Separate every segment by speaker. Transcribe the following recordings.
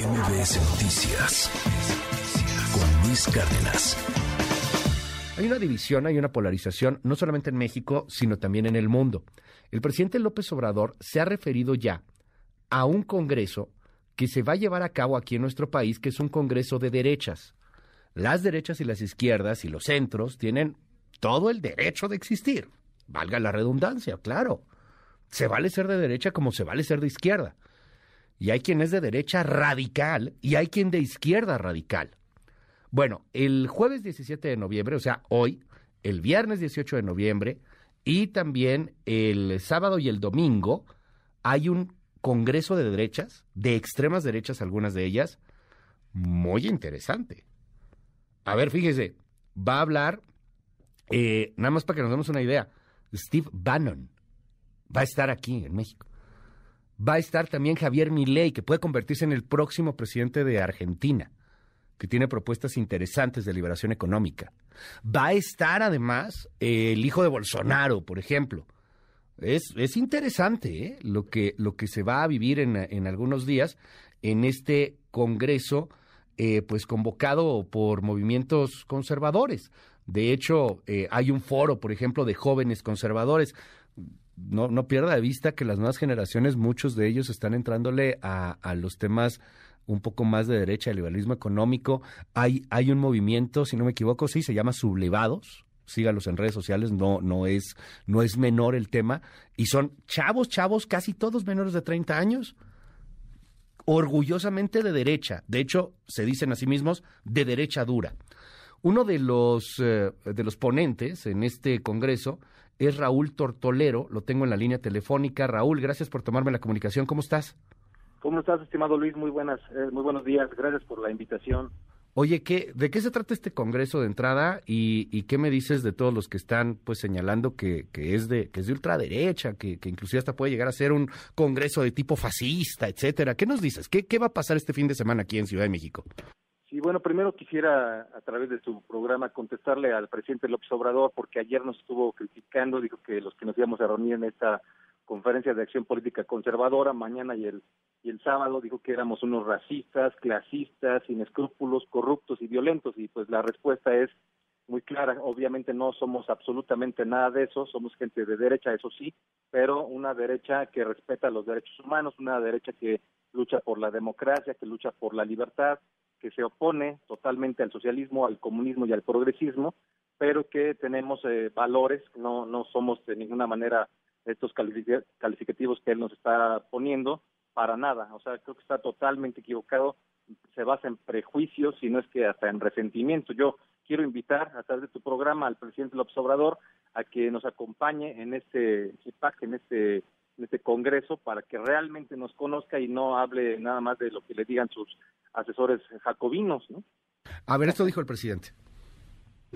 Speaker 1: MBS Noticias con Luis Cárdenas.
Speaker 2: Hay una división, hay una polarización, no solamente en México, sino también en el mundo. El presidente López Obrador se ha referido ya a un Congreso que se va a llevar a cabo aquí en nuestro país, que es un Congreso de derechas. Las derechas y las izquierdas y los centros tienen todo el derecho de existir. Valga la redundancia, claro. Se vale ser de derecha como se vale ser de izquierda y hay quien es de derecha radical y hay quien de izquierda radical. Bueno, el jueves 17 de noviembre, o sea, hoy, el viernes 18 de noviembre y también el sábado y el domingo hay un congreso de derechas, de extremas derechas algunas de ellas, muy interesante. A ver, fíjese, va a hablar, eh, nada más para que nos demos una idea, Steve Bannon va a estar aquí en México va a estar también Javier Milei, que puede convertirse en el próximo presidente de Argentina, que tiene propuestas interesantes de liberación económica. Va a estar además el hijo de Bolsonaro, por ejemplo. Es, es interesante ¿eh? lo, que, lo que se va a vivir en, en algunos días en este Congreso, eh, pues convocado por movimientos conservadores. De hecho, eh, hay un foro, por ejemplo, de jóvenes conservadores no, no pierda de vista que las nuevas generaciones, muchos de ellos están entrándole a, a los temas un poco más de derecha, el liberalismo económico. Hay, hay un movimiento, si no me equivoco, sí, se llama Sublevados. Sígalos en redes sociales, no, no, es, no es menor el tema. Y son chavos, chavos, casi todos menores de 30 años, orgullosamente de derecha. De hecho, se dicen a sí mismos de derecha dura. Uno de los, eh, de los ponentes en este congreso es Raúl Tortolero, lo tengo en la línea telefónica. Raúl, gracias por tomarme la comunicación. ¿Cómo estás?
Speaker 3: ¿Cómo estás, estimado Luis? Muy buenas, eh, muy buenos días. Gracias por la invitación.
Speaker 2: Oye, ¿qué, ¿de qué se trata este congreso de entrada y, qué me dices de todos los que están pues señalando que, que es de que es de ultraderecha, que, que, inclusive hasta puede llegar a ser un congreso de tipo fascista, etcétera? ¿Qué nos dices? ¿Qué, ¿Qué va a pasar este fin de semana aquí en Ciudad de México?
Speaker 3: Sí, bueno, primero quisiera a través de su programa contestarle al presidente López Obrador porque ayer nos estuvo criticando, dijo que los que nos íbamos a reunir en esta conferencia de acción política conservadora mañana y el y el sábado dijo que éramos unos racistas, clasistas, sin escrúpulos, corruptos y violentos. Y pues la respuesta es muy clara, obviamente no somos absolutamente nada de eso, somos gente de derecha, eso sí, pero una derecha que respeta los derechos humanos, una derecha que lucha por la democracia, que lucha por la libertad, que se opone totalmente al socialismo, al comunismo y al progresismo, pero que tenemos eh, valores, no, no somos de ninguna manera estos calificativos que él nos está poniendo, para nada. O sea, creo que está totalmente equivocado, se basa en prejuicios, y no es que hasta en resentimiento. Yo quiero invitar a través de tu programa al presidente López Obrador a que nos acompañe en este en este en este congreso para que realmente nos conozca y no hable nada más de lo que le digan sus asesores jacobinos, ¿no?
Speaker 2: A ver, esto dijo el presidente.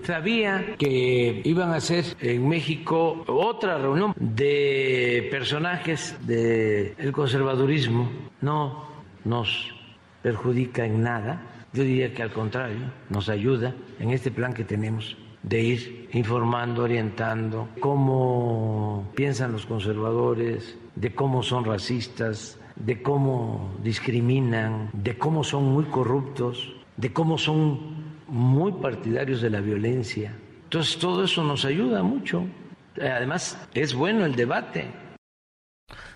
Speaker 4: Sabía que iban a hacer en México otra reunión de personajes del conservadurismo. No nos perjudica en nada. Yo diría que al contrario, nos ayuda en este plan que tenemos de ir informando, orientando cómo piensan los conservadores, de cómo son racistas, de cómo discriminan, de cómo son muy corruptos, de cómo son muy partidarios de la violencia. Entonces todo eso nos ayuda mucho. Además, es bueno el debate.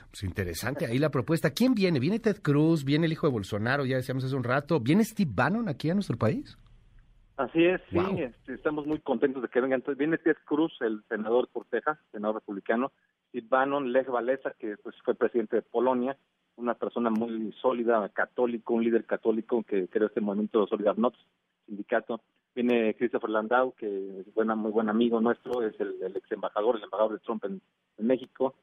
Speaker 2: Pues interesante ahí la propuesta. ¿Quién viene? ¿Viene Ted Cruz? ¿Viene el hijo de Bolsonaro? Ya decíamos hace un rato. ¿Viene Steve Bannon aquí a nuestro país?
Speaker 3: Así es, sí, este, estamos muy contentos de que vengan. Entonces, viene Ted Cruz, el senador por Texas, senador republicano, y Bannon Lech Walesa, que pues fue presidente de Polonia, una persona muy sólida, católico, un líder católico que creó este movimiento Solidarność, sindicato. Viene Christopher Landau, que es buena, muy buen amigo nuestro, es el, ex embajador, el embajador de Trump en, México.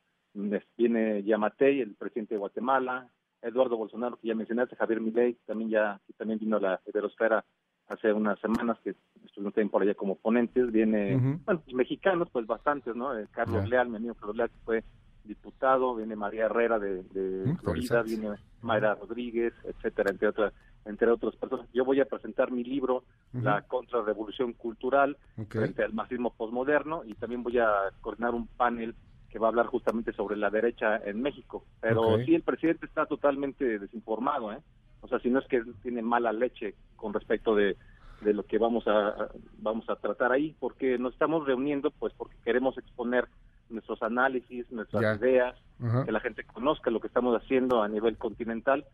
Speaker 3: Viene Yamatei, el presidente de Guatemala, Eduardo Bolsonaro, que ya mencionaste, Javier Milei, también ya también vino a la Iberosfera hace unas semanas que estuvimos también por allá como ponentes, viene, bueno, pues, mexicanos, pues bastantes, ¿no? Eh, Carlos Leal, mi amigo Carlos Leal, que fue diputado, viene María Herrera de, mm, Florida, viene Mayra Rodríguez, etcétera, entre otras entre otras personas. Yo voy a presentar mi libro, La Contrarrevolución Cultural, frente al marxismo posmoderno, y también voy a coordinar un panel que va a hablar justamente sobre la derecha en México. Pero sí, el presidente está totalmente desinformado, ¿eh? O sea, si no es que tiene mala leche con respecto de, de lo que vamos a vamos a tratar ahí, porque nos estamos reuniendo pues porque queremos exponer nuestros análisis, nuestras ideas, que la gente conozca lo que estamos haciendo a nivel continental,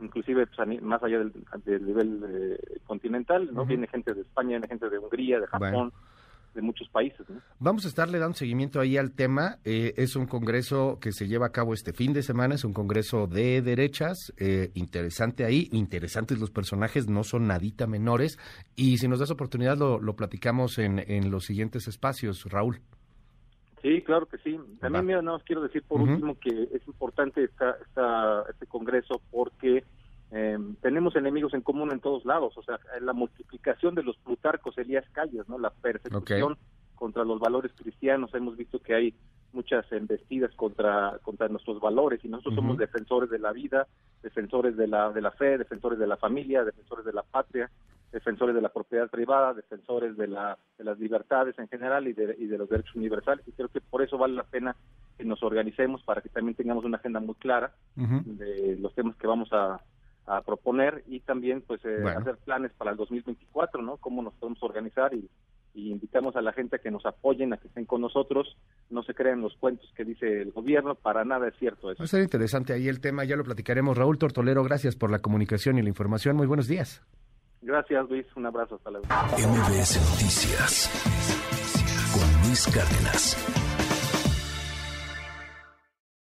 Speaker 3: inclusive pues, más allá del, nivel eh, continental, no viene gente de España, viene gente de Hungría, de Japón de muchos países.
Speaker 2: Vamos a estarle dando seguimiento ahí al tema. Eh, es un congreso que se lleva a cabo este fin de semana, es un congreso de derechas, eh, interesante ahí, interesantes los personajes, no son nadita menores. Y si nos das oportunidad, lo, lo platicamos en, en los siguientes espacios, Raúl.
Speaker 3: Sí, claro que sí. También, mira, nada más quiero decir por último que es importante esta, esta, este congreso porque eh, tenemos enemigos en común en todos lados, o sea, la multiplicación de los plutarcos, Elías Calles, ¿no? La persecución contra los valores cristianos, hemos visto que hay muchas embestidas contra contra nuestros valores y nosotros somos defensores de la vida, defensores de la de la fe, defensores de la familia, defensores de la patria, defensores de la propiedad privada, defensores de la de las libertades en general y de, y de los derechos universales y creo que por eso vale la pena que nos organicemos para que también tengamos una agenda muy clara de los temas que vamos a a proponer y también pues eh, hacer planes para el 2024, ¿no? Cómo nos podemos organizar y, invitamos a la gente a que nos apoyen, a que estén con nosotros, no se crean los cuentos que dice el gobierno, para nada es cierto eso.
Speaker 2: Va a ser interesante ahí el tema, ya lo platicaremos. Raúl Tortolero, gracias por la comunicación y la información, muy buenos días.
Speaker 3: Gracias Luis, un abrazo, hasta luego.
Speaker 1: MBS Noticias con Luis Cárdenas.